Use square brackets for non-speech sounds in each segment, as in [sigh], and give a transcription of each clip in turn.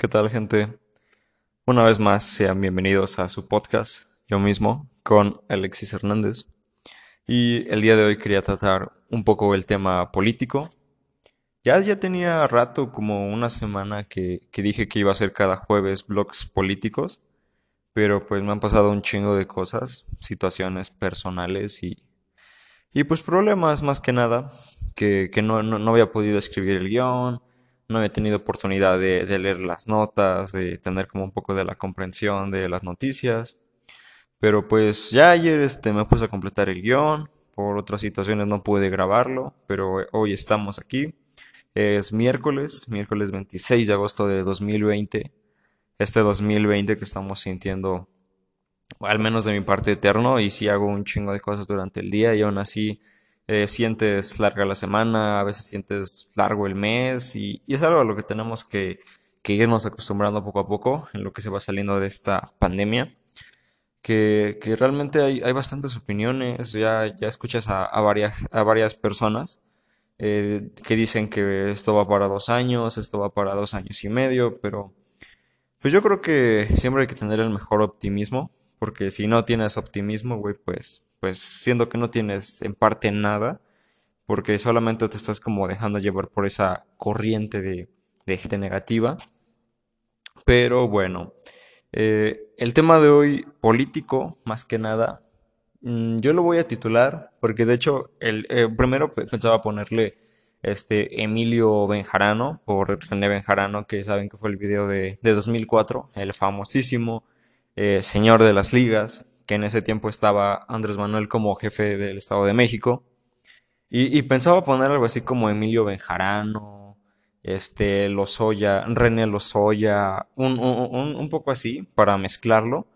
¿Qué tal, gente? Una vez más, sean bienvenidos a su podcast, yo mismo, con Alexis Hernández. Y el día de hoy quería tratar un poco el tema político. Ya, ya tenía rato, como una semana, que, que dije que iba a hacer cada jueves blogs políticos, pero pues me han pasado un chingo de cosas, situaciones personales y, y pues problemas más que nada, que, que no, no, no había podido escribir el guion no he tenido oportunidad de, leer las notas, de tener como un poco de la comprensión de las noticias. Pero pues ya ayer este, me puse a completar el guion, por otras situaciones no pude grabarlo, pero hoy estamos aquí. Es miércoles, miércoles 26 de agosto de 2020. Este 2020 que estamos sintiendo, al menos de mi parte, eterno, y si hago un chingo de cosas durante el día y aún así eh, sientes larga la semana, a veces sientes largo el mes y, es algo a lo que tenemos que, irnos acostumbrando poco a poco en lo que se va saliendo de esta pandemia. Que, realmente hay, bastantes opiniones, ya, ya escuchas a, varias, a varias personas eh, que dicen que esto va para dos años, esto va para dos años y medio, pero pues yo creo que siempre hay que tener el mejor optimismo, porque si no tienes optimismo, güey, pues pues siendo que no tienes en parte nada, porque solamente te estás como dejando llevar por esa corriente de, gente negativa. Pero bueno, eh, el tema de hoy político, más que nada, mm, yo lo voy a titular, porque de hecho, el, eh, primero pensaba ponerle este Emilio Benjarano, por René Benjarano, que saben que fue el video de, de 2004, el famosísimo eh, señor de las ligas, que en ese tiempo estaba Andrés Manuel como jefe del Estado de México. Y, pensaba poner algo así como Emilio Benjarano, este, Lozoya, René Lozoya, un, un, poco así para mezclarlo,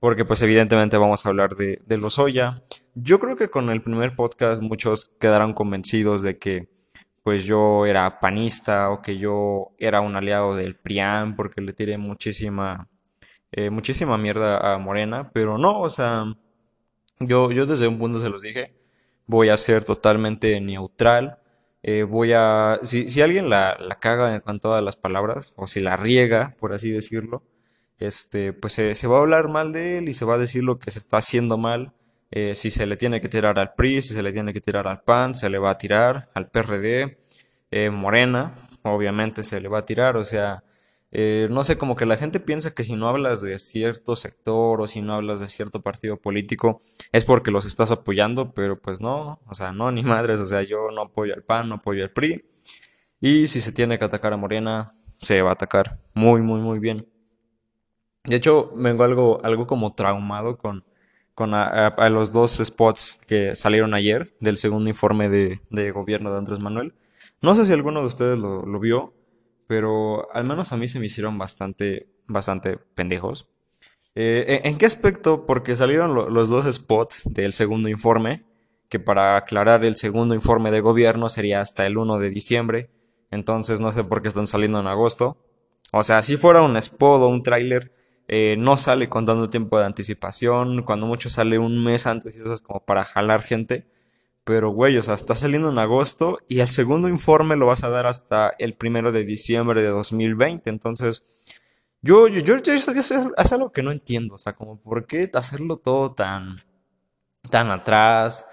porque pues evidentemente vamos a hablar de, de Lozoya. Yo creo que con el primer podcast muchos quedaron convencidos de que pues yo era panista o que yo era un aliado del PRIAN porque le tiré muchísima eh, muchísima mierda a Morena, pero no, o sea, yo, yo desde un punto se los dije, voy a ser totalmente neutral, eh, voy a, si, si alguien la, la caga con todas las palabras, o si la riega, por así decirlo, este, pues se, se va a hablar mal de él y se va a decir lo que se está haciendo mal. Eh, si se le tiene que tirar al PRI, si se le tiene que tirar al PAN, se le va a tirar al PRD, Morena, obviamente se le va a tirar, o sea, eh, no sé, como que la gente piensa que si no hablas de cierto sector o si no hablas de cierto partido político es porque los estás apoyando, pero pues no, o sea, no, [laughs] ni madres, o sea, yo no apoyo al PAN, no apoyo al PRI. Y si se tiene que atacar a Morena, se va a atacar muy, muy, muy bien. De hecho, vengo algo, algo como traumado con, con a, los dos spots que salieron ayer del segundo informe de, de, gobierno de Andrés Manuel. No sé si alguno de ustedes lo, lo vio pero al menos a mí se me hicieron bastante, bastante pendejos. Eh, ¿En qué aspecto? Porque salieron los dos spots del segundo informe, que para aclarar el segundo informe de gobierno sería hasta el 1 de diciembre, entonces no sé por qué están saliendo en agosto. O sea, si fuera un spot o un tráiler, eh, no sale con tanto tiempo de anticipación, cuando mucho sale un mes antes y eso es como para jalar gente. Pero, güey, o sea, está saliendo en agosto y el segundo informe lo vas a dar hasta el primero de diciembre de 2020. Entonces, yo, yo, yo, yo, es algo que no entiendo. O sea, como, ¿por qué hacerlo todo tan, tan atrás?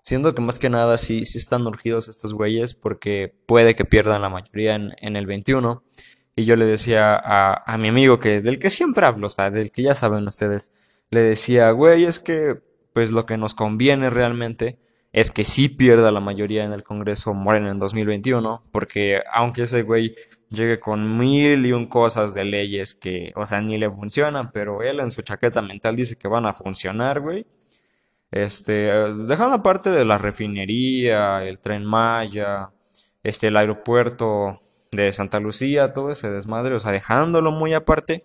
Siendo que más que nada sí, sí están urgidos estos güeyes porque puede que pierdan la mayoría en, en el 21. Y yo le decía a, a mi amigo que, del que siempre hablo, o sea, del que ya saben ustedes, le decía, güey, es que, pues lo que nos conviene realmente es que sí pierda la mayoría en el Congreso Moreno en 2021, porque aunque ese güey llegue con mil y un cosas de leyes que, o sea, ni le funcionan, pero él en su chaqueta mental dice que van a funcionar, güey. Este, dejando aparte de la refinería, el tren Maya, este, el aeropuerto de Santa Lucía, todo ese desmadre, o sea, dejándolo muy aparte,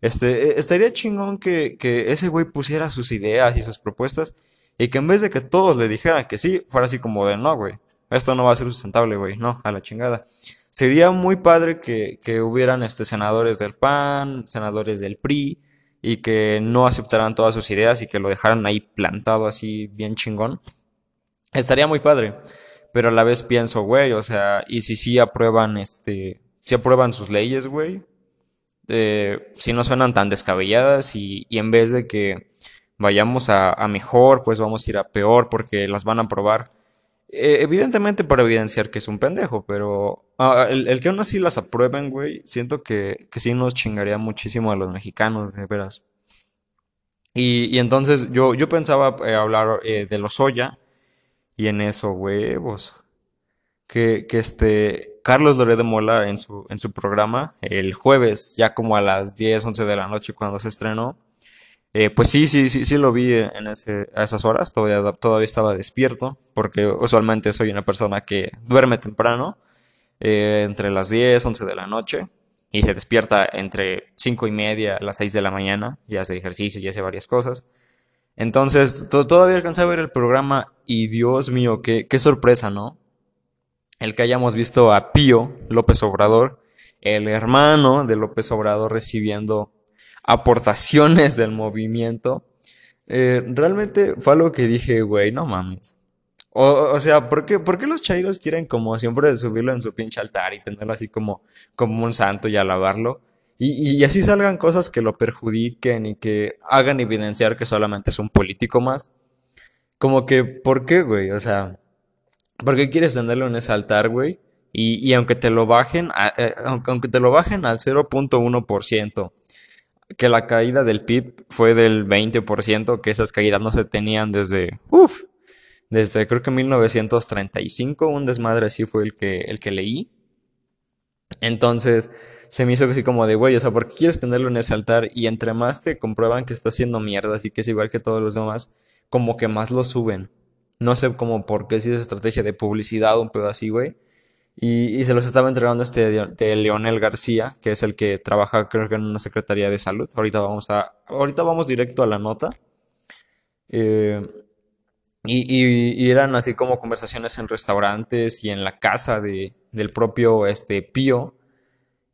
este, e, estaría chingón que, que ese güey pusiera sus ideas y sus propuestas y que en vez de que todos le dijeran que sí, fuera así como de no, güey. Esto no va a ser sustentable, güey. No, a la chingada. Sería muy padre que, que hubieran este, senadores del PAN, senadores del PRI, y que no aceptaran todas sus ideas y que lo dejaran ahí plantado así bien chingón. Estaría muy padre. Pero a la vez pienso, güey, o sea, y si sí aprueban este, si aprueban sus leyes, güey, eh, si no suenan tan descabelladas y, en vez de que vayamos a, mejor, pues vamos a ir a peor porque las van a probar. Eh, evidentemente para evidenciar que es un pendejo, pero ah, el, que aún así las aprueben, güey, siento que, que sí nos chingaría muchísimo a los mexicanos, de veras. Y, entonces yo, yo pensaba eh, hablar de los Oya y en eso, huevos. Que, que este, Carlos Loré de Mola en su, en su programa, el jueves, ya como a las 10, 11 de la noche cuando se estrenó, eh, pues sí, sí, sí, sí lo vi en ese, a esas horas, todavía, todavía estaba despierto, porque usualmente soy una persona que duerme temprano, eh, entre las 10, 11 de la noche, y se despierta entre 5 y media, las 6 de la mañana, y hace ejercicio y hace varias cosas. Entonces, todavía alcancé a ver el programa y Dios mío, qué, qué sorpresa, ¿no? El que hayamos visto a Pío López Obrador, el hermano de López Obrador recibiendo aportaciones del movimiento. Eh, realmente fue algo que dije, güey, no mames. O, sea, ¿por qué, ¿por qué, los chairos quieren como siempre subirlo en su pinche altar y tenerlo así como, como un santo y alabarlo? Y, así salgan cosas que lo perjudiquen y que hagan evidenciar que solamente es un político más. Como que, ¿por qué, güey? O sea, ¿por qué quieres tenerlo en ese altar, güey? Y, y aunque te lo bajen, eh, aunque, te lo bajen al 0.1%, que la caída del PIB fue del 20%, que esas caídas no se tenían desde, uff, desde creo que 1935, un desmadre así fue el que, el que leí. Entonces, se me hizo así como de, güey, o sea, ¿por qué quieres tenerlo en ese altar? Y entre más te comprueban que está haciendo mierda, así que es igual que todos los demás, como que más lo suben. No sé cómo por qué si es estrategia de publicidad, un pedo así, güey. Y, se los estaba entregando este de, Leonel García, que es el que trabaja, creo que en una secretaría de salud. Ahorita vamos a, ahorita vamos directo a la nota. Eh, y, y, eran así como conversaciones en restaurantes y en la casa de, del propio este, Pío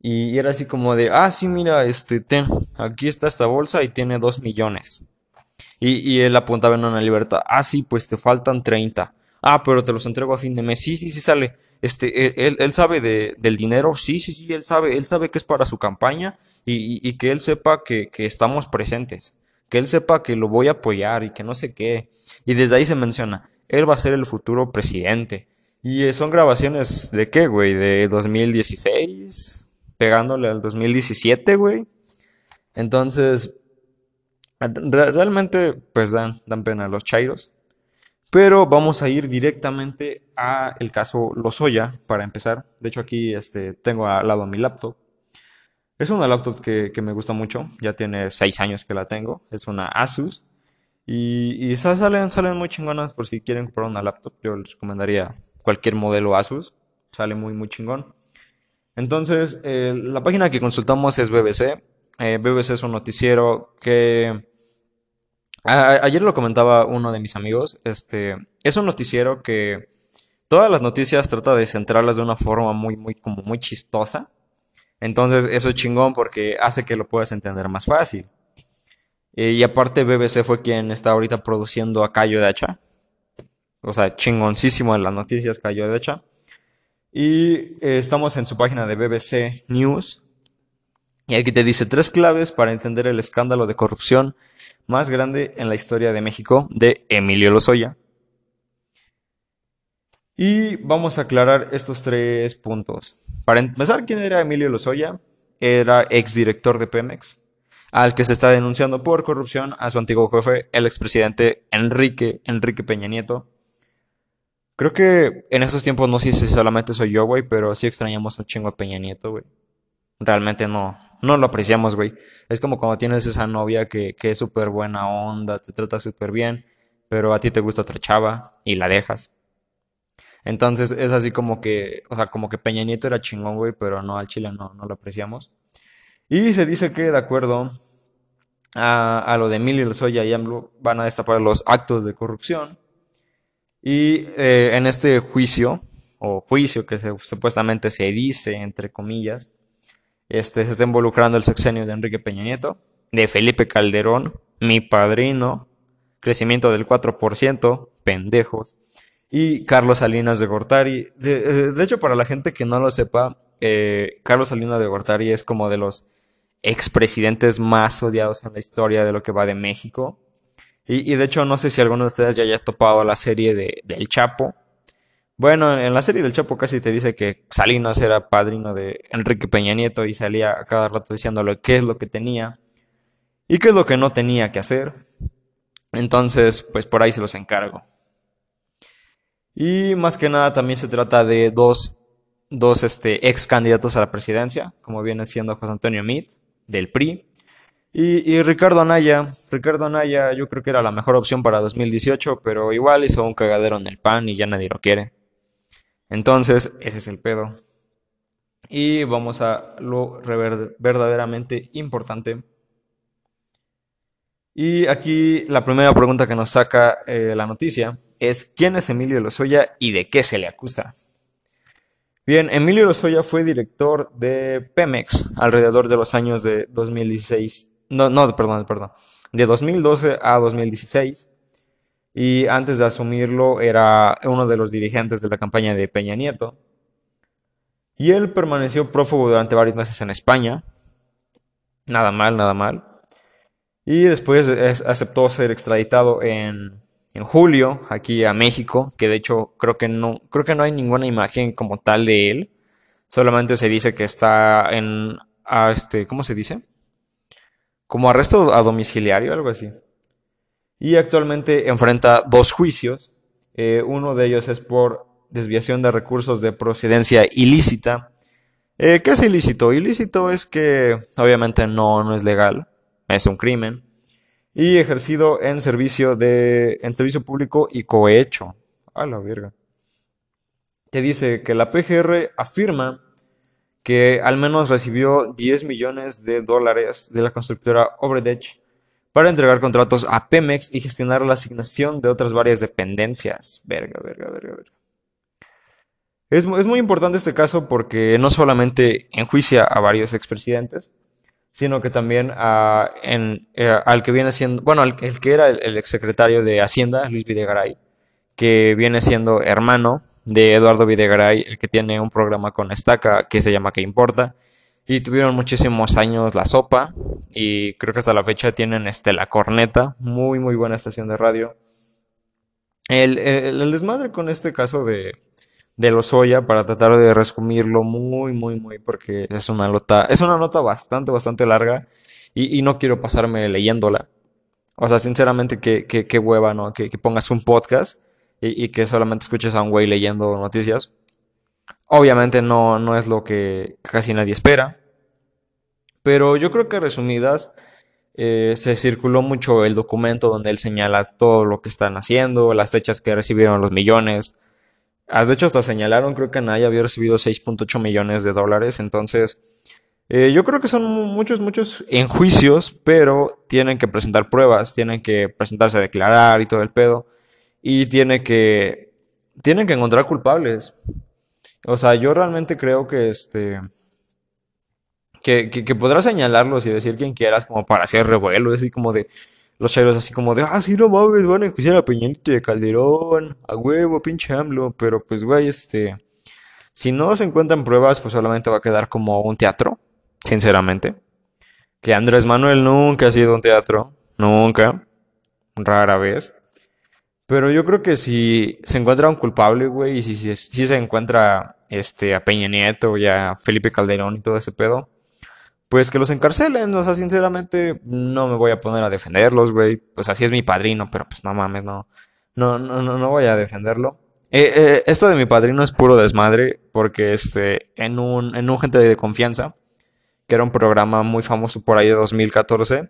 y era así como de, ah, sí, mira, este, ten, aquí está esta bolsa y tiene dos millones. Y él apuntaba en una libertad, ah, sí, pues te faltan 30. Ah, pero te los entrego a fin de mes. Sí, sí, sí sale. Este, él, él sabe de, del dinero. Sí, sí, sí, él sabe. Él sabe que es para su campaña y, que él sepa que, que, estamos presentes. Que él sepa que lo voy a apoyar y que no sé qué. Y desde ahí se menciona, él va a ser el futuro presidente. Y son grabaciones de qué, güey? De 2016 pegándole al 2017, güey. Entonces, realmente, pues dan, dan pena los chairos. Pero vamos a ir directamente a el caso Lozoya para empezar. De hecho, aquí este, tengo al lado mi laptop. Es una laptop que, me gusta mucho. Ya tiene 6 años que la tengo. Es una Asus. Y, y salen, salen muy chingonas por si quieren comprar una laptop. Yo les recomendaría cualquier modelo Asus. Sale muy, muy chingón. Entonces, eh, la página que consultamos es BBC. Eh, BBC es un noticiero que... ayer lo comentaba uno de mis amigos. Este, es un noticiero que todas las noticias trata de centrarlas de una forma muy, muy, como muy chistosa. Entonces, eso es chingón porque hace que lo puedas entender más fácil. Eh, y aparte, BBC fue quien está ahorita produciendo a Cayo de Hacha. O sea, chingoncísimo en las noticias Cayo de Hacha. Y eh, estamos en su página de BBC News. Y aquí te dice tres claves para entender el escándalo de corrupción más grande en la historia de México de Emilio Lozoya. Y vamos a aclarar estos tres puntos. Para empezar, ¿quién era Emilio Lozoya? Era exdirector de Pemex, al que se está denunciando por corrupción a su antiguo jefe, el expresidente Enrique, Enrique Peña Nieto, Creo que en estos tiempos no sé si solamente soy yo, güey, pero sí extrañamos un chingo a Peña Nieto, güey. Realmente no, no lo apreciamos, güey. Es como cuando tienes esa novia que, que es súper buena onda, te trata súper bien, pero a ti te gusta otra chava y la dejas. Entonces es así como que, o sea, como que Peña Nieto era chingón, güey, pero no, al Chile no, no lo apreciamos. Y se dice que, de acuerdo a, lo de Emilio Lozoya y AMLO, van a destapar los actos de corrupción y eh, en este juicio, o juicio que supuestamente se dice, entre comillas, este, se está involucrando el sexenio de Enrique Peña Nieto, de Felipe Calderón, mi padrino, crecimiento del 4%, pendejos, y Carlos Salinas de Gortari. De, hecho, para la gente que no lo sepa, eh, Carlos Salinas de Gortari es como de los expresidentes más odiados en la historia de lo que va de México. Y, de hecho, no sé si alguno de ustedes ya haya topado la serie de, del Chapo. Bueno, en la serie del Chapo casi te dice que Salinas era padrino de Enrique Peña Nieto y salía a cada rato diciéndole qué es lo que tenía y qué es lo que no tenía que hacer. Entonces, pues por ahí se los encargo. Y más que nada también se trata de dos, dos este, ex candidatos a la presidencia, como viene siendo José Antonio Meade, del PRI, y, Ricardo Anaya. Ricardo Anaya yo creo que era la mejor opción para 2018, pero igual hizo un cagadero en el pan y ya nadie lo quiere. Entonces, ese es el pedo. Y vamos a lo verdaderamente importante. Y aquí la primera pregunta que nos saca eh, la noticia es ¿quién es Emilio Lozoya y de qué se le acusa? Bien, Emilio Lozoya fue director de Pemex alrededor de los años de 2016 no, no, perdón, perdón, de 2012 a 2016. Y antes de asumirlo era uno de los dirigentes de la campaña de Peña Nieto. Y él permaneció prófugo durante varios meses en España. Nada mal, nada mal. Y después aceptó ser extraditado en, en, julio aquí a México, que de hecho creo que no creo que no hay ninguna imagen como tal de él. Solamente se dice que está en a este, ¿cómo se dice? como arresto a domiciliario, algo así. Y actualmente enfrenta dos juicios. Eh, uno de ellos es por desviación de recursos de procedencia ilícita. Eh, ¿Qué es ilícito? Ilícito es que obviamente no, no es legal, es un crimen. Y ejercido en servicio de. en servicio público y cohecho. A la verga. Te dice que la PGR afirma que al menos recibió 10 millones de dólares de la constructora Obredech para entregar contratos a Pemex y gestionar la asignación de otras varias dependencias. Verga, verga, verga, verga. Es, muy importante este caso porque no solamente enjuicia a varios expresidentes, sino que también eh, al que viene siendo, bueno, el que era el, el exsecretario de Hacienda, Luis Videgaray, que viene siendo hermano de Eduardo Videgaray, el que tiene un programa con Estaca que se llama ¿Qué importa? Y tuvieron muchísimos años La Sopa y creo que hasta la fecha tienen este, La Corneta, muy muy buena estación de radio. El, el, desmadre con este caso de, de Lozoya para tratar de resumirlo muy muy muy porque es una nota, es una nota bastante bastante larga y, y no quiero pasarme leyéndola. O sea, sinceramente, qué, qué, qué hueva, ¿no? Que, que pongas un podcast y, que solamente escuches a un güey leyendo noticias. Obviamente no, no es lo que casi nadie espera. Pero yo creo que resumidas, eh, se circuló mucho el documento donde él señala todo lo que están haciendo, las fechas que recibieron los millones. Ah, de hecho, hasta señalaron, creo que nadie había recibido 6.8 millones de dólares. Entonces, eh, yo creo que son muchos, muchos enjuicios, pero tienen que presentar pruebas, tienen que presentarse a declarar y todo el pedo y tiene que, tienen que encontrar culpables. O sea, yo realmente creo que este, que, que, podrás señalarlos y decir quien quieras como para hacer revuelo, así como de, los chairos así como de, ah, sí, no mames, van a enjuiciar a Peñanito de Calderón, a huevo, pinche AMLO, pero pues, güey, este, si no se encuentran pruebas, pues solamente va a quedar como un teatro, sinceramente. Que Andrés Manuel nunca ha sido un teatro, nunca, rara vez. Pero yo creo que si se encuentra un culpable, güey, y si, si, se encuentra este, a Peña Nieto y a Felipe Calderón y todo ese pedo, pues que los encarcelen. O sea, sinceramente, no me voy a poner a defenderlos, güey. Pues así es mi padrino, pero pues no mames, no. No, no, no, no voy a defenderlo. Eh, eh, esto de mi padrino es puro desmadre, porque este, en un, en un Gente de Confianza, que era un programa muy famoso por ahí de 2014,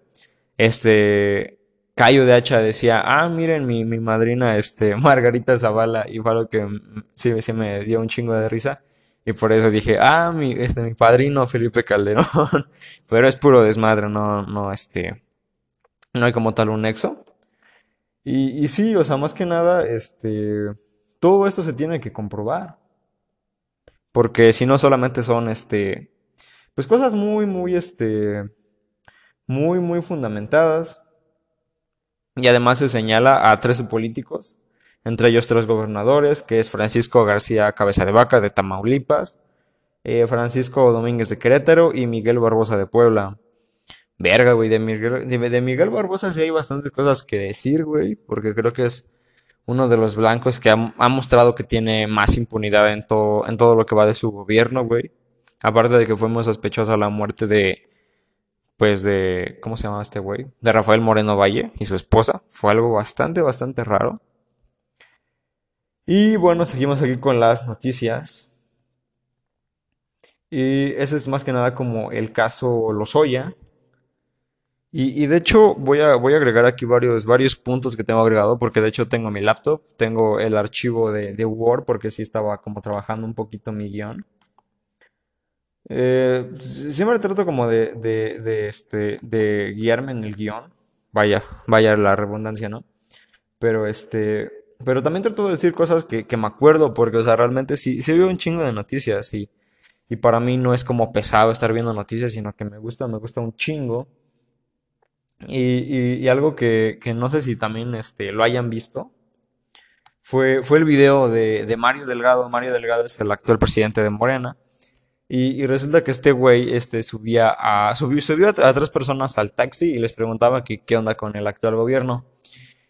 este, Cayo de Hacha decía, ah, miren, mi, mi madrina, este, [laughs] Margarita Zavala, y fue algo que sí, sí me dio un chingo de risa. Y por eso dije, ah, mi, este, mi padrino Felipe Calderón. [laughs] Pero es puro desmadre, no, no, este, no hay como tal un nexo. Y, y sí, o sea, más que nada, este, todo esto se tiene que comprobar. Porque si no solamente son, este, pues cosas muy, muy, este, muy, muy fundamentadas y además se señala a 13 políticos, entre ellos tres gobernadores, que es Francisco García Cabeza de Vaca de Tamaulipas, eh, Francisco Domínguez de Querétaro y Miguel Barbosa de Puebla. Verga, güey, de Miguel, de, Miguel Barbosa sí hay bastantes cosas que decir, güey, porque creo que es uno de los blancos que ha, mostrado que tiene más impunidad en todo, en todo lo que va de su gobierno, güey. Aparte de que fue muy sospechosa la muerte de, pues de, ¿cómo se llama este güey? De Rafael Moreno Valle y su esposa. Fue algo bastante, bastante raro. Y bueno, seguimos aquí con las noticias. Y ese es más que nada como el caso Lozoya. Y, y de hecho voy a, voy a agregar aquí varios, varios puntos que tengo agregado porque de hecho tengo mi laptop, tengo el archivo de, de Word porque sí estaba como trabajando un poquito mi guion. Eh, siempre trato como de, de, este, de guiarme en el guion. Vaya, vaya la redundancia, ¿no? Pero este, pero también trato de decir cosas que, que me acuerdo, porque, o sea, realmente sí, sí un chingo de noticias y, y para mí no es como pesado estar viendo noticias, sino que me gusta, me gusta un chingo. Y, y, algo que, que, no sé si también este, lo hayan visto, fue, fue el video de, de Mario Delgado. Mario Delgado es el actual presidente de Morena y, resulta que este güey este, subía a, subió, a, tres personas al taxi y les preguntaba qué onda con el actual gobierno.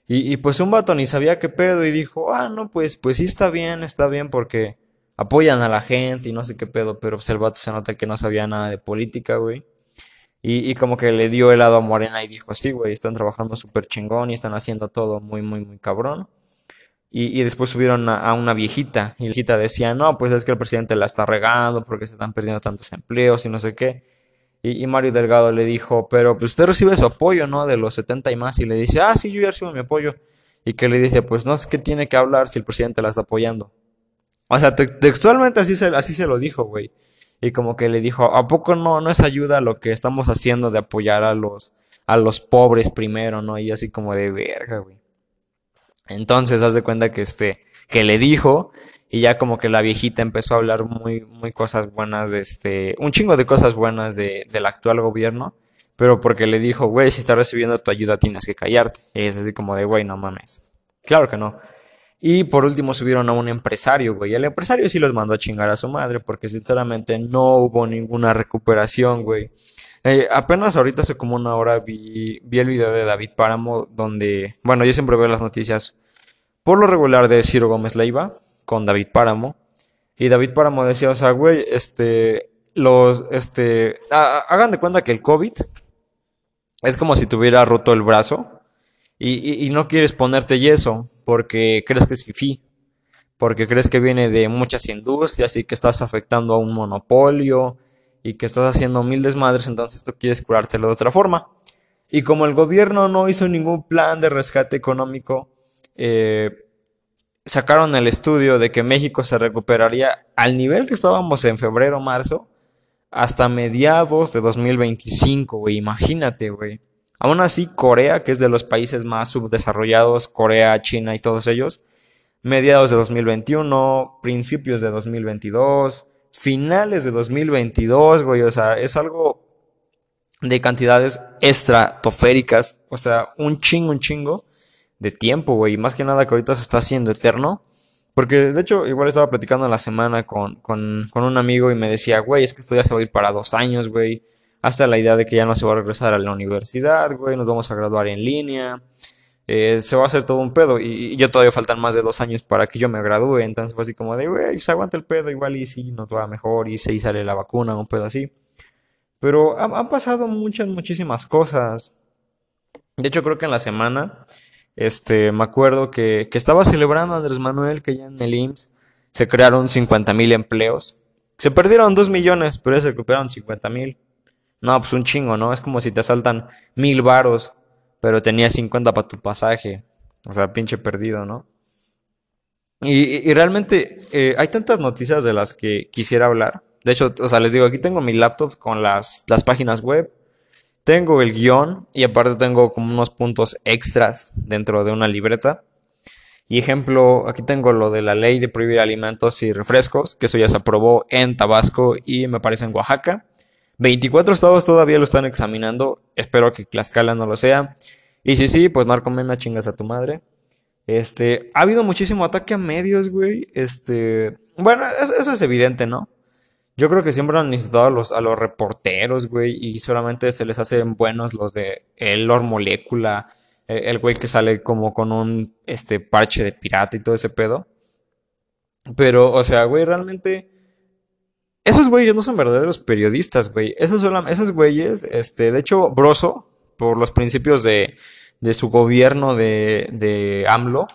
Y, y, pues un vato ni sabía qué pedo y dijo, ah, no, pues, pues sí está bien, está bien porque apoyan a la gente y no sé qué pedo, pero pues el vato se nota que no sabía nada de política, güey. Y, y como que le dio helado a Morena y dijo, sí, güey, están trabajando súper chingón y están haciendo todo muy, muy, muy cabrón. Y, después subieron a, una viejita. Y la viejita decía, no, pues es que el presidente la está regando porque se están perdiendo tantos empleos y no sé qué. Y, Mario Delgado le dijo, pero pues usted recibe su apoyo, ¿no? De los 70 y más. Y le dice, ah, sí, yo ya recibo mi apoyo. Y que le dice, pues no sé qué tiene que hablar si el presidente la está apoyando. O sea, textualmente así se, así se lo dijo, güey. Y como que le dijo, ¿a poco no, no es ayuda lo que estamos haciendo de apoyar a los, a los pobres primero, ¿no? Y así como de verga, güey. Entonces, haz de cuenta que este, que le dijo, y ya como que la viejita empezó a hablar muy, muy cosas buenas de este, un chingo de cosas buenas de, del actual gobierno, pero porque le dijo, güey, si estás recibiendo tu ayuda tienes que callarte. Y es así como de, güey, no mames. Claro que no. Y por último subieron a un empresario, güey. El empresario sí los mandó a chingar a su madre porque sinceramente no hubo ninguna recuperación, güey. Eh, apenas ahorita hace como una hora vi, vi el video de David Páramo donde, bueno, yo siempre veo las noticias por lo regular de Ciro Gómez Leiva con David Páramo. Y David Páramo decía, o sea, güey, este, los, este, hagan de cuenta que el COVID es como si tuviera roto el brazo y, y, no quieres ponerte yeso porque crees que es fifi, porque crees que viene de muchas industrias y que estás afectando a un monopolio y que estás haciendo mil desmadres, entonces tú quieres curártelo de otra forma. Y como el gobierno no hizo ningún plan de rescate económico, eh, sacaron el estudio de que México se recuperaría al nivel que estábamos en febrero, marzo, hasta mediados de 2025, güey. Imagínate, güey. Aún así, Corea, que es de los países más subdesarrollados, Corea, China y todos ellos, mediados de 2021, principios de 2022, finales de 2022, güey, o sea, es algo de cantidades estratosféricas, o sea, un chingo, un chingo de tiempo, güey, y más que nada que ahorita se está haciendo eterno. Porque de hecho, igual estaba platicando la semana con, con, con un amigo y me decía, güey, es que esto ya se va a ir para dos años, güey. Hasta la idea de que ya no se va a regresar a la universidad, güey, nos vamos a graduar en línea. Eh, se va a hacer todo un pedo. Y, yo todavía faltan más de dos años para que yo me gradúe. Entonces fue así como de, güey, se aguanta el pedo igual y sí, nos va mejor y se sale la vacuna, un pedo así. Pero han, pasado muchas, muchísimas cosas. De hecho, creo que en la semana, este, me acuerdo que, que estaba celebrando Andrés Manuel que ya en el IMSS se crearon 50 mil empleos. Se perdieron 2 millones, pero ya se recuperaron 50 mil. No, pues un chingo, ¿no? Es como si te asaltan mil varos pero tenía 50 para tu pasaje. O sea, pinche perdido, ¿no? Y, realmente eh, hay tantas noticias de las que quisiera hablar. De hecho, o sea, les digo, aquí tengo mi laptop con las, las páginas web. Tengo el guion y aparte tengo como unos puntos extras dentro de una libreta. Y ejemplo, aquí tengo lo de la ley de prohibir alimentos y refrescos, que eso ya se aprobó en Tabasco y me parece en Oaxaca. 24 estados todavía lo están examinando. Espero que Tlaxcala no lo sea. Y si sí, pues Marco Mena chingas a tu madre. Este, ha habido muchísimo ataque a medios, güey. Este, bueno, eso, es evidente, ¿no? Yo creo que siempre han necesitado a los, a los reporteros, güey, y solamente se les hacen buenos los de el Lord Molecula, el, el güey que sale como con un este parche de pirata y todo ese pedo. Pero, o sea, güey, realmente esos güeyes no son verdaderos periodistas, güey. Esos, esos güeyes, este, de hecho, Broso, por los principios de, de su gobierno de, de AMLO,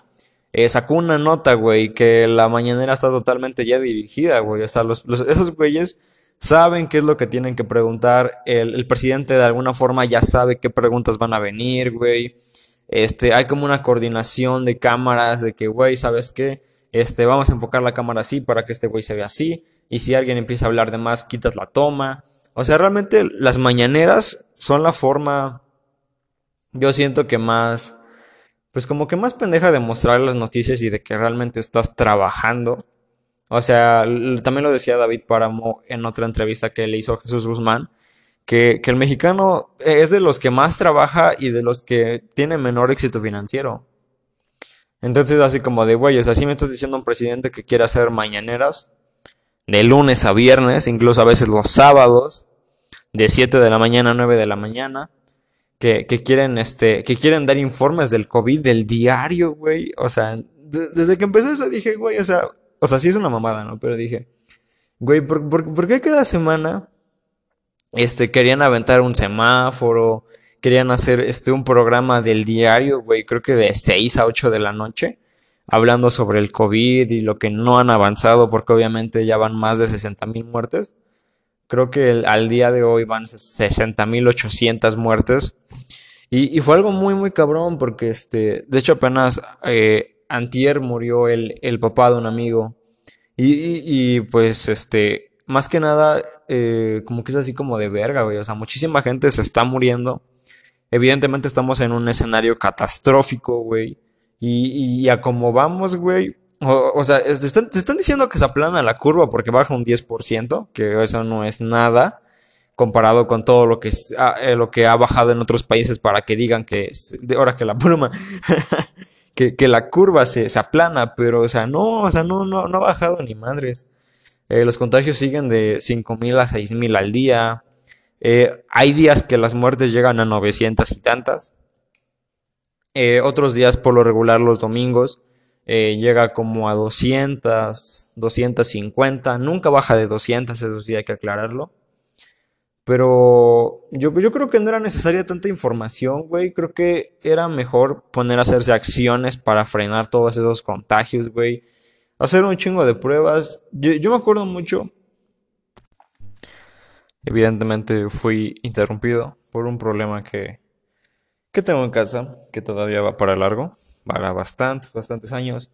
eh, sacó una nota, güey, que la mañanera está totalmente ya dirigida, güey. Hasta los, esos güeyes saben qué es lo que tienen que preguntar. El, el, presidente de alguna forma ya sabe qué preguntas van a venir, güey. Este, hay como una coordinación de cámaras de que, güey, ¿sabes qué? Este, vamos a enfocar la cámara así para que este güey se vea así y si alguien empieza a hablar de más, quitas la toma. O sea, realmente las mañaneras son la forma, yo siento que más, pues como que más pendeja de mostrar las noticias y de que realmente estás trabajando. O sea, también lo decía David Páramo en otra entrevista que le hizo a Jesús Guzmán, que, que el mexicano es de los que más trabaja y de los que tiene menor éxito financiero. Entonces, así como de, güey, así me estás diciendo un presidente que quiere hacer mañaneras, de lunes a viernes, incluso a veces los sábados, de 7 de la mañana a 9 de la mañana, que, que quieren, este, que quieren dar informes del COVID del diario, güey. O sea, desde que empezó eso dije, güey, o sea, o sea, sí es una mamada, ¿no? Pero dije, güey, ¿por, por, por qué cada semana, este, querían aventar un semáforo, querían hacer, este, un programa del diario, güey, creo que de 6 a 8 de la noche? Hablando sobre el COVID y lo que no han avanzado, porque obviamente ya van más de 60 mil muertes. Creo que al día de hoy van 60 mil 800 muertes. Y, fue algo muy, muy cabrón, porque este, de hecho apenas eh, Antier murió el, el, papá de un amigo. Y, y, y pues este, más que nada, eh, como que es así como de verga, güey. O sea, muchísima gente se está muriendo. Evidentemente estamos en un escenario catastrófico, güey. Y, y a como vamos, güey. O, sea, te están, diciendo que se aplana la curva porque baja un 10%, que eso no es nada comparado con todo lo que, es, ah, eh, lo que ha bajado en otros países para que digan que es, de ahora que la broma, [laughs] que, la curva se, se, aplana, pero o sea, no, o sea, no, no, no ha bajado ni madres. Eh, los contagios siguen de 5.000 a 6.000 al día. Eh, hay días que las muertes llegan a 900 y tantas. Eh, otros días por lo regular los domingos eh, llega como a 200, 250, nunca baja de 200, eso sí hay que aclararlo. Pero yo, yo creo que no era necesaria tanta información, güey. Creo que era mejor poner a hacerse acciones para frenar todos esos contagios, güey. Hacer un chingo de pruebas. Yo, yo me acuerdo mucho. Evidentemente fui interrumpido por un problema que, que tengo en casa, que todavía va para largo, para bastantes, bastantes años.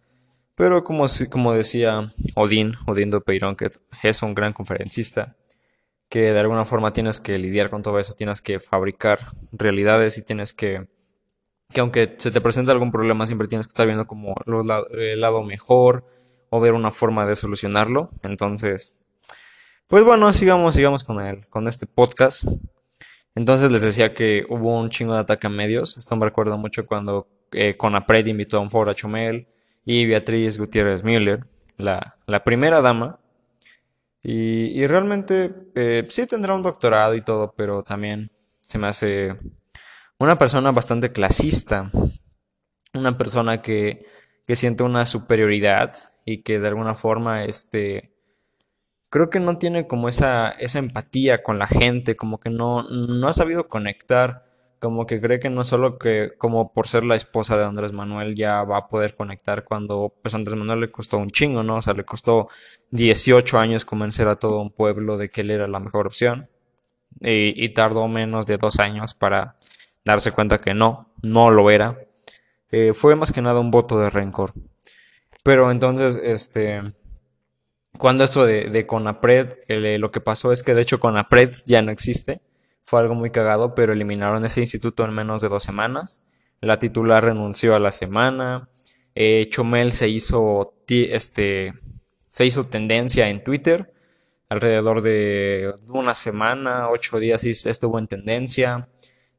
Pero como, como decía Odín, Odín de Peirón, que es un gran conferencista, que de alguna forma tienes que lidiar con todo eso, tienes que fabricar realidades y tienes que, que aunque se te presente algún problema, siempre tienes que estar viendo como el lado mejor o ver una forma de solucionarlo. Entonces, pues bueno, sigamos, sigamos con, el, con este podcast. Entonces les decía que hubo un chingo de ataque a medios. Esto me recuerda mucho cuando eh, Conapred invitó a un foro Chumel y Beatriz Gutiérrez Müller, la, la primera dama. Y, y realmente eh, sí tendrá un doctorado y todo, pero también se me hace una persona bastante clasista. Una persona que, que siente una superioridad y que de alguna forma este, creo que no tiene como esa, esa empatía con la gente, como que no, no ha sabido conectar, como que cree que no solo que como por ser la esposa de Andrés Manuel ya va a poder conectar cuando pues Andrés Manuel le costó un chingo, ¿no? O sea, le costó 18 años convencer a todo un pueblo de que él era la mejor opción y, tardó menos de dos años para darse cuenta que no, no lo era. Eh, fue más que nada un voto de rencor. Pero entonces, este, cuando esto de, de Conapred, eh, lo que pasó es que de hecho Conapred ya no existe. Fue algo muy cagado, pero eliminaron ese instituto en menos de dos semanas. La titular renunció a la semana. Eh, Chomel se hizo, este, se hizo tendencia en Twitter. Alrededor de una semana, ocho días estuvo en tendencia.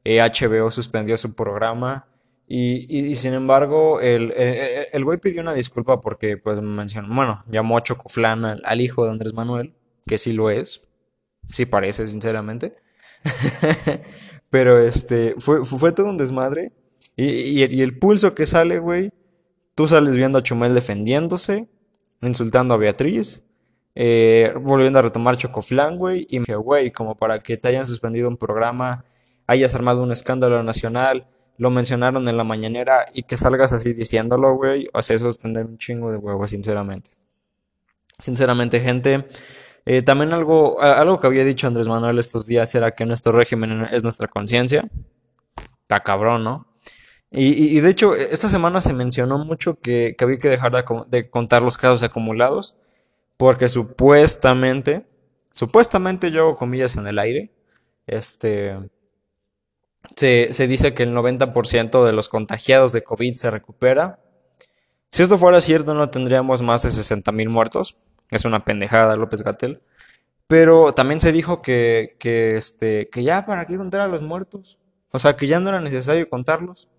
Eh, HBO suspendió su programa. Y, y, sin embargo, el, el, el, güey pidió una disculpa porque, pues, mencionó, bueno, llamó a Chocoflán al, hijo de Andrés Manuel, que sí lo es, sí parece, sinceramente. [laughs] Pero este, fue, fue todo un desmadre. Y, y, el pulso que sale, güey, tú sales viendo a Chumel defendiéndose, insultando a Beatriz, eh, volviendo a retomar Chocoflan, güey, y me dije, güey, como para que te hayan suspendido un programa, hayas armado un escándalo nacional, lo mencionaron en la mañanera y que salgas así diciéndolo, güey, o sea, eso es un chingo de huevo, sinceramente. Sinceramente, gente. Eh, también algo, algo que había dicho Andrés Manuel estos días era que nuestro régimen es nuestra conciencia. Está cabrón, ¿no? Y, de hecho, esta semana se mencionó mucho que, había que dejar de, contar los casos acumulados, porque supuestamente, supuestamente yo hago comillas en el aire, este, se, dice que el 90% de los contagiados de COVID se recupera. Si esto fuera cierto, no tendríamos más de 60 mil muertos. Es una pendejada, López Gatel. Pero también se dijo que, que, este, que ya para qué contar a los muertos. O sea, que ya no era necesario contarlos.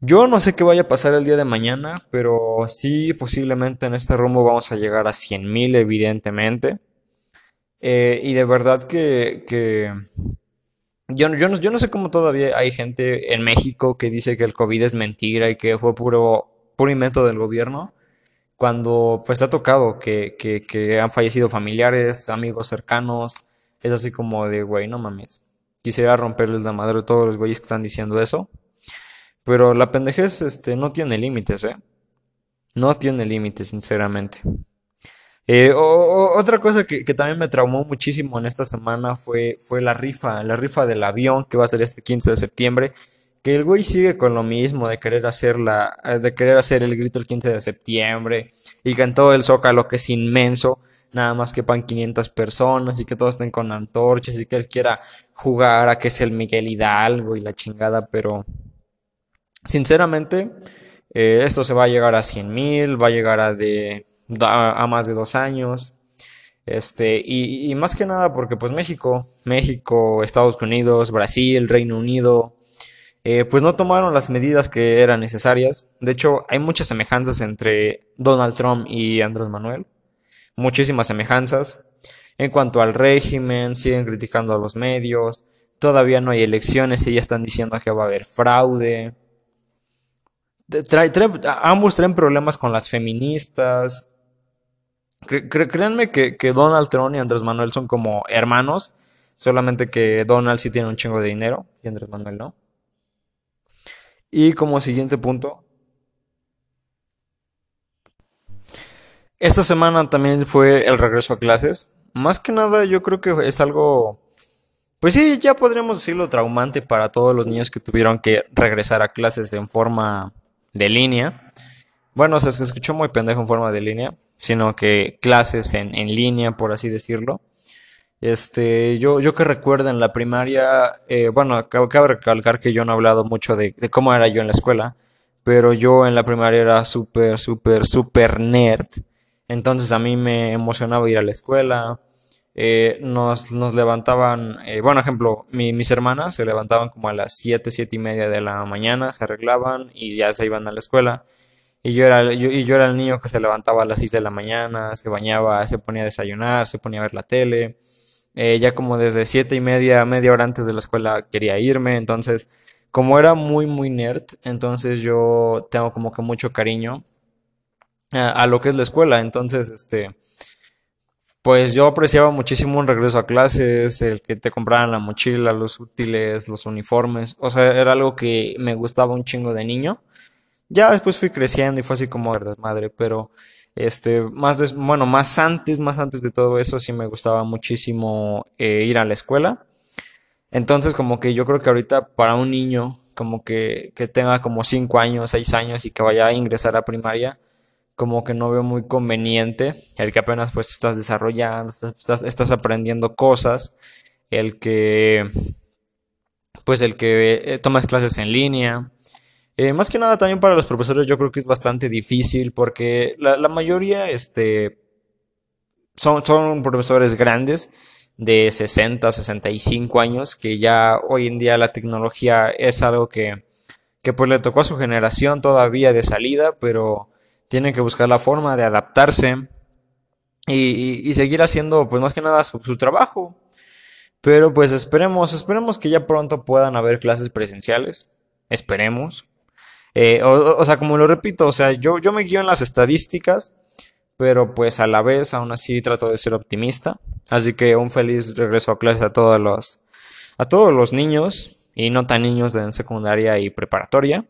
Yo no sé qué vaya a pasar el día de mañana, pero sí, posiblemente en este rumbo vamos a llegar a 100.000, evidentemente. Eh, y de verdad que yo, yo, no, yo no sé cómo todavía hay gente en México que dice que el COVID es mentira y que fue puro, puro invento del gobierno cuando pues te ha tocado que, que, han fallecido familiares, amigos cercanos, es así como de, güey, no mames. Quisiera romperles la madre a todos los güeyes que están diciendo eso. Pero la pendejez este, no tiene límites, ¿eh? No tiene límites, sinceramente. Eh, otra cosa que, también me traumó muchísimo en esta semana fue, fue la rifa, la rifa del avión que va a ser este 15 de septiembre que el güey sigue con lo mismo de querer hacer la, de querer hacer el grito el 15 de septiembre y que en todo el zócalo que es inmenso, nada más que pan 500 personas y que todos estén con antorchas y que él quiera jugar a que es el Miguel Hidalgo y la chingada, pero sinceramente eh, esto se va a llegar a 100 mil, va a llegar a, de, a, más de dos años. Este, y, más que nada porque pues México, México, Estados Unidos, Brasil, Reino Unido, eh, pues no tomaron las medidas que eran necesarias. De hecho, hay muchas semejanzas entre Donald Trump y Andrés Manuel. Muchísimas semejanzas. En cuanto al régimen, siguen criticando a los medios. Todavía no hay elecciones y ya están diciendo que va a haber fraude. ambos traen problemas con las feministas. Créanme que, que Donald Trump y Andrés Manuel son como hermanos. Solamente que Donald sí tiene un chingo de dinero y Andrés Manuel no. Y como siguiente punto, esta semana también fue el regreso a clases. Más que nada yo creo que es algo, pues sí, ya podríamos decirlo traumante para todos los niños que tuvieron que regresar a clases en forma de línea. Bueno, se escuchó muy pendejo en forma de línea, sino que clases en, en línea, por así decirlo. Este, yo, yo que recuerdo en la primaria, eh, bueno, cabe recalcar que yo no he hablado mucho de, cómo era yo en la escuela, pero yo en la primaria era súper, súper, súper nerd. Entonces a mí me emocionaba ir a la escuela. Eh, nos, nos levantaban, eh, bueno, ejemplo, mis hermanas se levantaban como a las 7, 7 y media de la mañana, se arreglaban y ya se iban a la escuela. Y yo era, yo, y yo era el niño que se levantaba a las 6 de la mañana, se bañaba, se ponía a desayunar, se ponía a ver la tele. Eh, ya como desde siete y media, media hora antes de la escuela quería irme, entonces como era muy muy nerd, entonces yo tengo como que mucho cariño a, lo que es la escuela, entonces este pues yo apreciaba muchísimo un regreso a clases, el que te compraran la mochila, los útiles, los uniformes, o sea, era algo que me gustaba un chingo de niño. Ya después fui creciendo y fue así como verdad madre, pero este, más bueno, más antes, más antes de todo eso, sí me gustaba muchísimo eh, ir a la escuela. Entonces, como que yo creo que ahorita para un niño, como que, que tenga como 5 años, 6 años y que vaya a ingresar a primaria, como que no veo muy conveniente el que apenas pues estás desarrollando, estás, estás aprendiendo cosas, el que pues el que eh, tomas clases en línea, eh, más que nada también para los profesores yo creo que es bastante difícil porque la, mayoría este, son, son profesores grandes de 60, 65 años que ya hoy en día la tecnología es algo que, que pues le tocó a su generación todavía de salida, pero tienen que buscar la forma de adaptarse y, seguir haciendo, pues más que nada, su, trabajo. Pero pues esperemos, esperemos que ya pronto puedan haber clases presenciales. Esperemos. Eh, o, sea, como lo repito, o sea, yo, yo me guío en las estadísticas, pero pues a la vez aún así trato de ser optimista. Así que un feliz regreso a clase a todos los, a todos los niños y no tan niños de secundaria y preparatoria.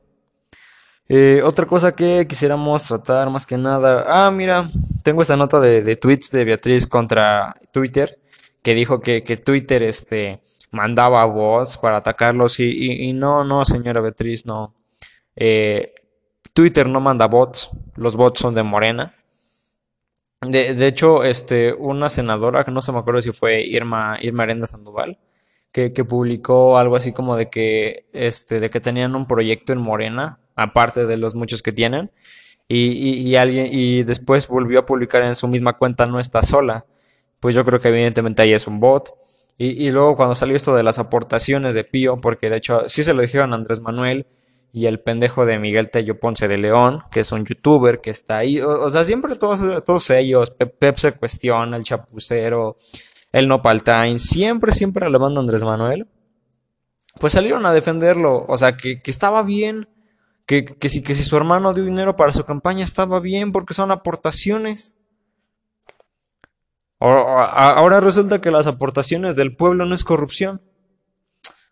Eh, otra cosa que quisiéramos tratar más que nada. Ah, mira, tengo esta nota de, tweets de Beatriz contra Twitter que dijo que, Twitter este, mandaba bots para atacarlos y, no, no, señora Beatriz, no. Eh, Twitter no manda bots, los bots son de Morena. De, hecho, este, una senadora, que no se me acuerdo si fue Irma, Irma Arenda Sandoval, que, publicó algo así como de que, este, de que tenían un proyecto en Morena aparte de los muchos que tienen. Y, alguien, y después volvió a publicar en su misma cuenta no está sola. Pues yo creo que evidentemente ahí es un bot. Y, luego cuando salió esto de las aportaciones de Pío, porque de hecho sí se lo dijeron Andrés Manuel y el pendejo de Miguel Tello Ponce de León, que es un youtuber que está ahí. O, sea, siempre todos, todos ellos, Pep, se cuestiona, el chapucero, el Nopaltain, siempre, siempre alabando Andrés Manuel. Pues salieron a defenderlo. O sea, que, que estaba bien que, que, si, que si su hermano dio dinero para su campaña estaba bien porque son aportaciones. Ahora resulta que las aportaciones del pueblo no es corrupción.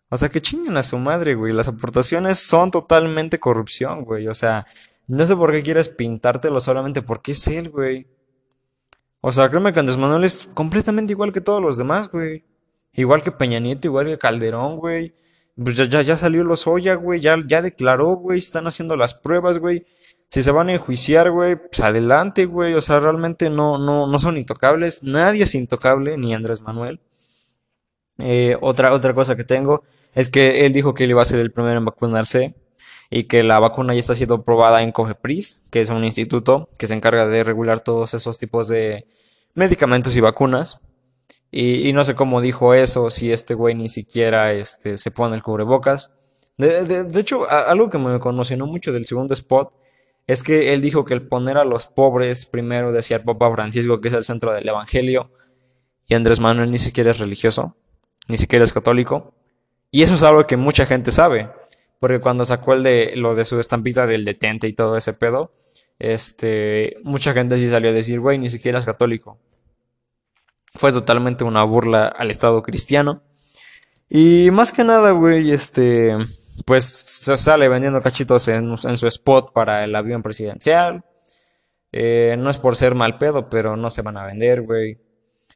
O sea, que chinguen a su madre, güey. Las aportaciones son totalmente corrupción, güey. O sea, no sé por qué quieres pintártelo solamente porque es él, güey. O sea, créeme que Andrés Manuel es completamente igual que todos los demás, güey. Igual que Peña Nieto, igual que Calderón, güey. Pues ya, ya, ya salió los Oya, güey, ya, ya declaró, güey, están haciendo las pruebas, güey. Si se van a enjuiciar, güey, pues adelante, güey. O sea, realmente no, no, no son intocables. Nadie es intocable, ni Andrés Manuel. Eh, otra, otra cosa que tengo es que él dijo que él iba a ser el primero en vacunarse y que la vacuna ya está siendo probada en COGEPRIS, que es un instituto que se encarga de regular todos esos tipos de medicamentos y vacunas. Y, no sé cómo dijo eso, si este güey ni siquiera este, se pone el cubrebocas. De, hecho, algo que me conmocionó mucho del segundo spot es que él dijo que el poner a los pobres primero, decía el Papa Francisco, que es el centro del Evangelio, y Andrés Manuel ni siquiera es religioso, ni siquiera es católico. Y eso es algo que mucha gente sabe, porque cuando sacó el de lo de su estampita del detente y todo ese pedo, este, mucha gente sí salió a decir, güey, ni siquiera es católico. Fue totalmente una burla al Estado cristiano. Y más que nada, güey, este, pues se sale vendiendo cachitos en, su spot para el avión presidencial. Eh, no es por ser mal pedo, pero no se van a vender, güey.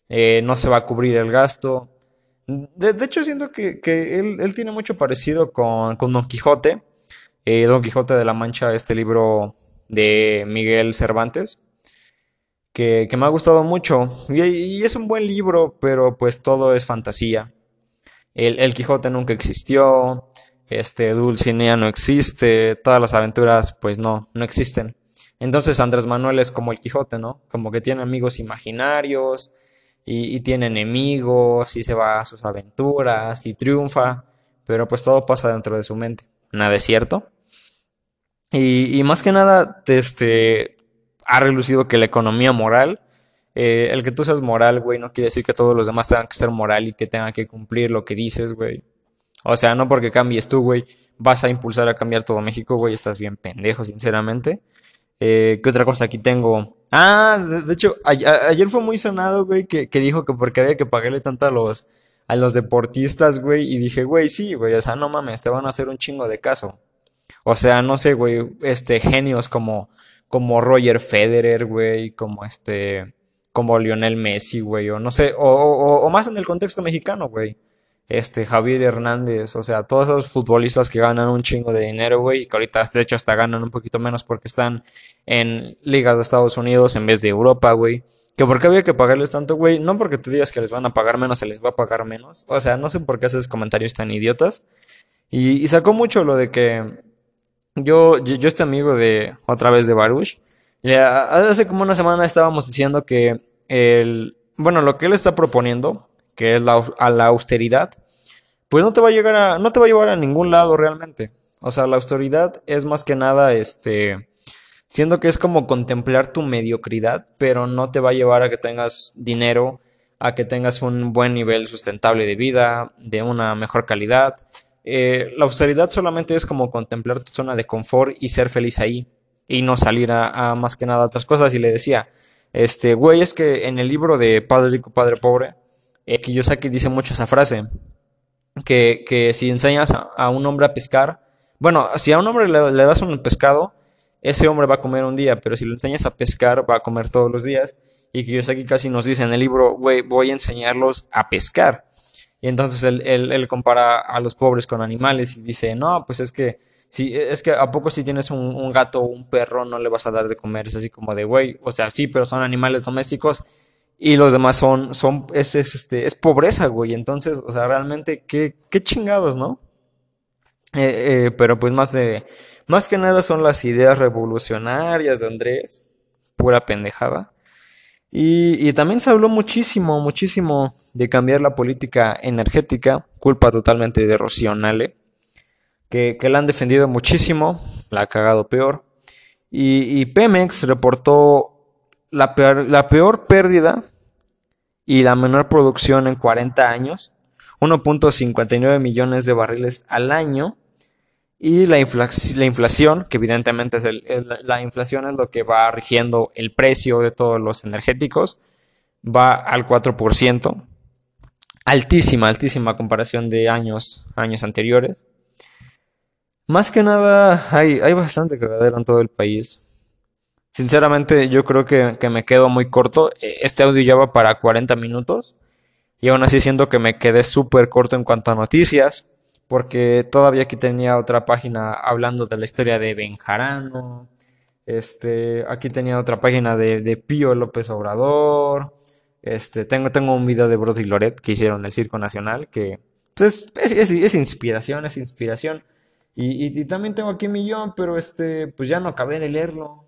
Eh, no se va a cubrir el gasto. De, hecho, siento que, él, tiene mucho parecido con, Don Quijote. Eh, Don Quijote de la Mancha, este libro de Miguel Cervantes que, me ha gustado mucho. Y, es un buen libro, pero pues todo es fantasía. El, Quijote nunca existió, este Dulcinea no existe, todas las aventuras pues no, no existen. Entonces Andrés Manuel es como el Quijote, ¿no? Como que tiene amigos imaginarios y, tiene enemigos y se va a sus aventuras y triunfa, pero pues todo pasa dentro de su mente. Nada es cierto. Y, y más que nada, este, ha relucido que la economía moral, eh, el que tú seas moral, güey, no quiere decir que todos los demás tengan que ser moral y que tengan que cumplir lo que dices, güey. O sea, no porque cambies tú, güey, vas a impulsar a cambiar todo México, güey, estás bien pendejo, sinceramente. Eh, ¿Qué otra cosa aquí tengo? Ah, de, hecho, ayer fue muy sonado, güey, que, que, dijo que porque había que pagarle tanto a los, a los deportistas, güey, y dije, güey, sí, güey, o sea, no mames, te van a hacer un chingo de caso. O sea, no sé, güey, este, genios como como Roger Federer, güey, como este, como Lionel Messi, güey, o no sé, o, o, más en el contexto mexicano, güey. Este, Javier Hernández, o sea, todos esos futbolistas que ganan un chingo de dinero, güey, y que ahorita de hecho hasta ganan un poquito menos porque están en ligas de Estados Unidos en vez de Europa, güey. Que por qué había que pagarles tanto, güey. No porque tú digas que les van a pagar menos, se les va a pagar menos. O sea, no sé por qué haces comentarios tan idiotas. Y, sacó mucho lo de que yo, yo, este amigo de, otra vez de Baruch, ya hace como una semana estábamos diciendo que el, bueno, lo que él está proponiendo, que es la, a la austeridad, pues no te va a llegar a, no te va a llevar a ningún lado realmente. O sea, la austeridad es más que nada, este, Siento que es como contemplar tu mediocridad, pero no te va a llevar a que tengas dinero, a que tengas un buen nivel sustentable de vida, de una mejor calidad. Eh, la austeridad solamente es como contemplar tu zona de confort y ser feliz ahí y no salir a, más que nada otras cosas. Y le decía, este, güey, es que en el libro de Padre Rico, Padre Pobre, eh, que dice mucho esa frase, que, que si enseñas a, un hombre a pescar, bueno, si a un hombre le, das un pescado, ese hombre va a comer un día, pero si lo enseñas a pescar, va a comer todos los días. Y que casi nos dice en el libro, güey, voy a enseñarlos a pescar. Y entonces él, él, compara a los pobres con animales y dice, no, pues es que si, es que a poco si tienes un, gato o un perro no le vas a dar de comer, es así como de, güey, o sea, sí, pero son animales domésticos y los demás son, son, es, es este, es pobreza, güey, entonces, o sea, realmente, qué, qué chingados, ¿no? Eh, eh, pero pues más de, más que nada son las ideas revolucionarias de Andrés, pura pendejada. Y, y también se habló muchísimo, muchísimo de cambiar la política energética, culpa totalmente de Rocío Nale que, la han defendido muchísimo, la ha cagado peor. Y, Pemex reportó la peor, la peor pérdida y la menor producción en 40 años, 1.59 millones de barriles al año. Y la, la inflación, que evidentemente es el, la inflación es lo que va rigiendo el precio de todos los energéticos, va al 4%. Altísima, altísima comparación de años, años anteriores. Más que nada, hay, hay bastante cagadero en todo el país. Sinceramente, yo creo que, me quedo muy corto. E, este audio ya va para 40 minutos. Y aún así siento que me quedé súper corto en cuanto a noticias. Porque todavía aquí tenía otra página hablando de la historia de Benjarano. Este, aquí tenía otra página de, de Pío López Obrador. Este, tengo, tengo un video de Brody y Loret que hicieron el Circo Nacional. Que pues, es, es, inspiración, es inspiración. Y, también tengo aquí un millón, pero este, pues ya no acabé de leerlo.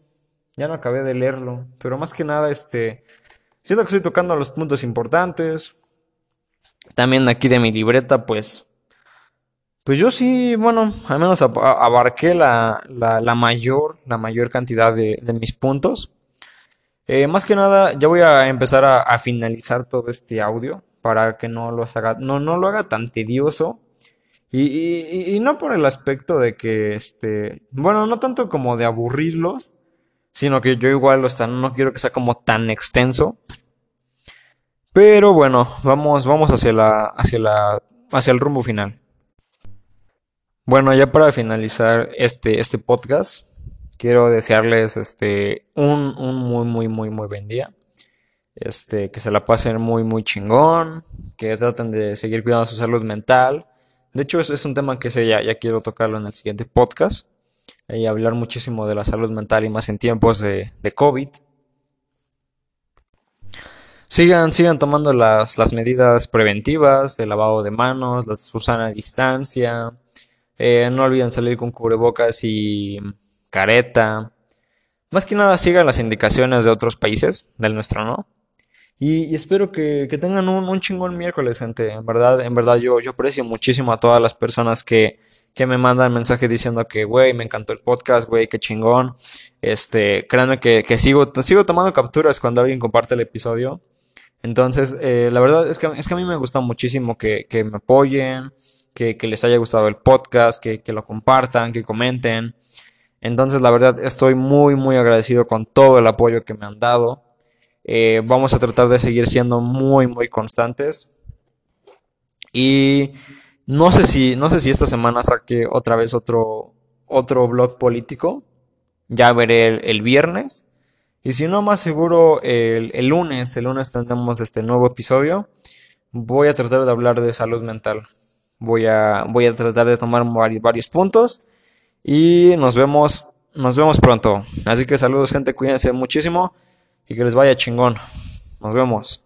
Ya no acabé de leerlo. Pero más que nada, este, siento que estoy tocando los puntos importantes. También aquí de mi libreta, pues, pues yo sí, bueno, al menos abarqué la, la, mayor, la mayor cantidad de, mis puntos. Eh, más que nada, ya voy a empezar a, finalizar todo este audio para que no, los haga, no, no lo haga tan tedioso y, no por el aspecto de que, este, bueno, no tanto como de aburrirlos, sino que yo igual no quiero que sea como tan extenso. Pero bueno, vamos, vamos hacia la, hacia la, hacia el rumbo final. Bueno, ya para finalizar este, este podcast, quiero desearles este, un, un muy, muy, muy, muy buen día. Este, que se la pasen muy, muy chingón, que traten de seguir cuidando su salud mental de hecho, eso es un tema que sé, ya, ya quiero tocarlo en el siguiente podcast. Y hablar muchísimo de la salud mental y más en tiempos de, COVID. Sigan, sigan tomando las, las, medidas preventivas de lavado de manos, la Susana a distancia. Eh, no olviden salir con cubrebocas y careta. Más que nada sigan las indicaciones de otros países, del nuestro no. Y, espero que, tengan un, chingón miércoles, gente. En verdad, en verdad yo, yo aprecio muchísimo a todas las personas que, que me mandan mensajes diciendo que, güey, me encantó el podcast, güey, qué chingón. Este, créanme que, que, sigo, sigo tomando capturas cuando alguien comparte el episodio. Entonces, eh, la verdad es que, es que a mí me gusta muchísimo que, que me apoyen, que, que, les haya gustado el podcast, que, que lo compartan, que comenten. Entonces, la verdad, estoy muy, muy agradecido con todo el apoyo que me han dado. Eh, vamos a tratar de seguir siendo muy, muy constantes. Y no sé si, no sé si esta semana saque otra vez otro, otro blog político. Ya veré el, viernes. Y si no, más seguro el, el, lunes, el lunes tendremos este nuevo episodio. Voy a tratar de hablar de salud mental. Voy a, voy a tratar de tomar varios, varios puntos. Y nos vemos, nos vemos pronto. Así que saludos gente, cuídense muchísimo y que les vaya chingón. Nos vemos.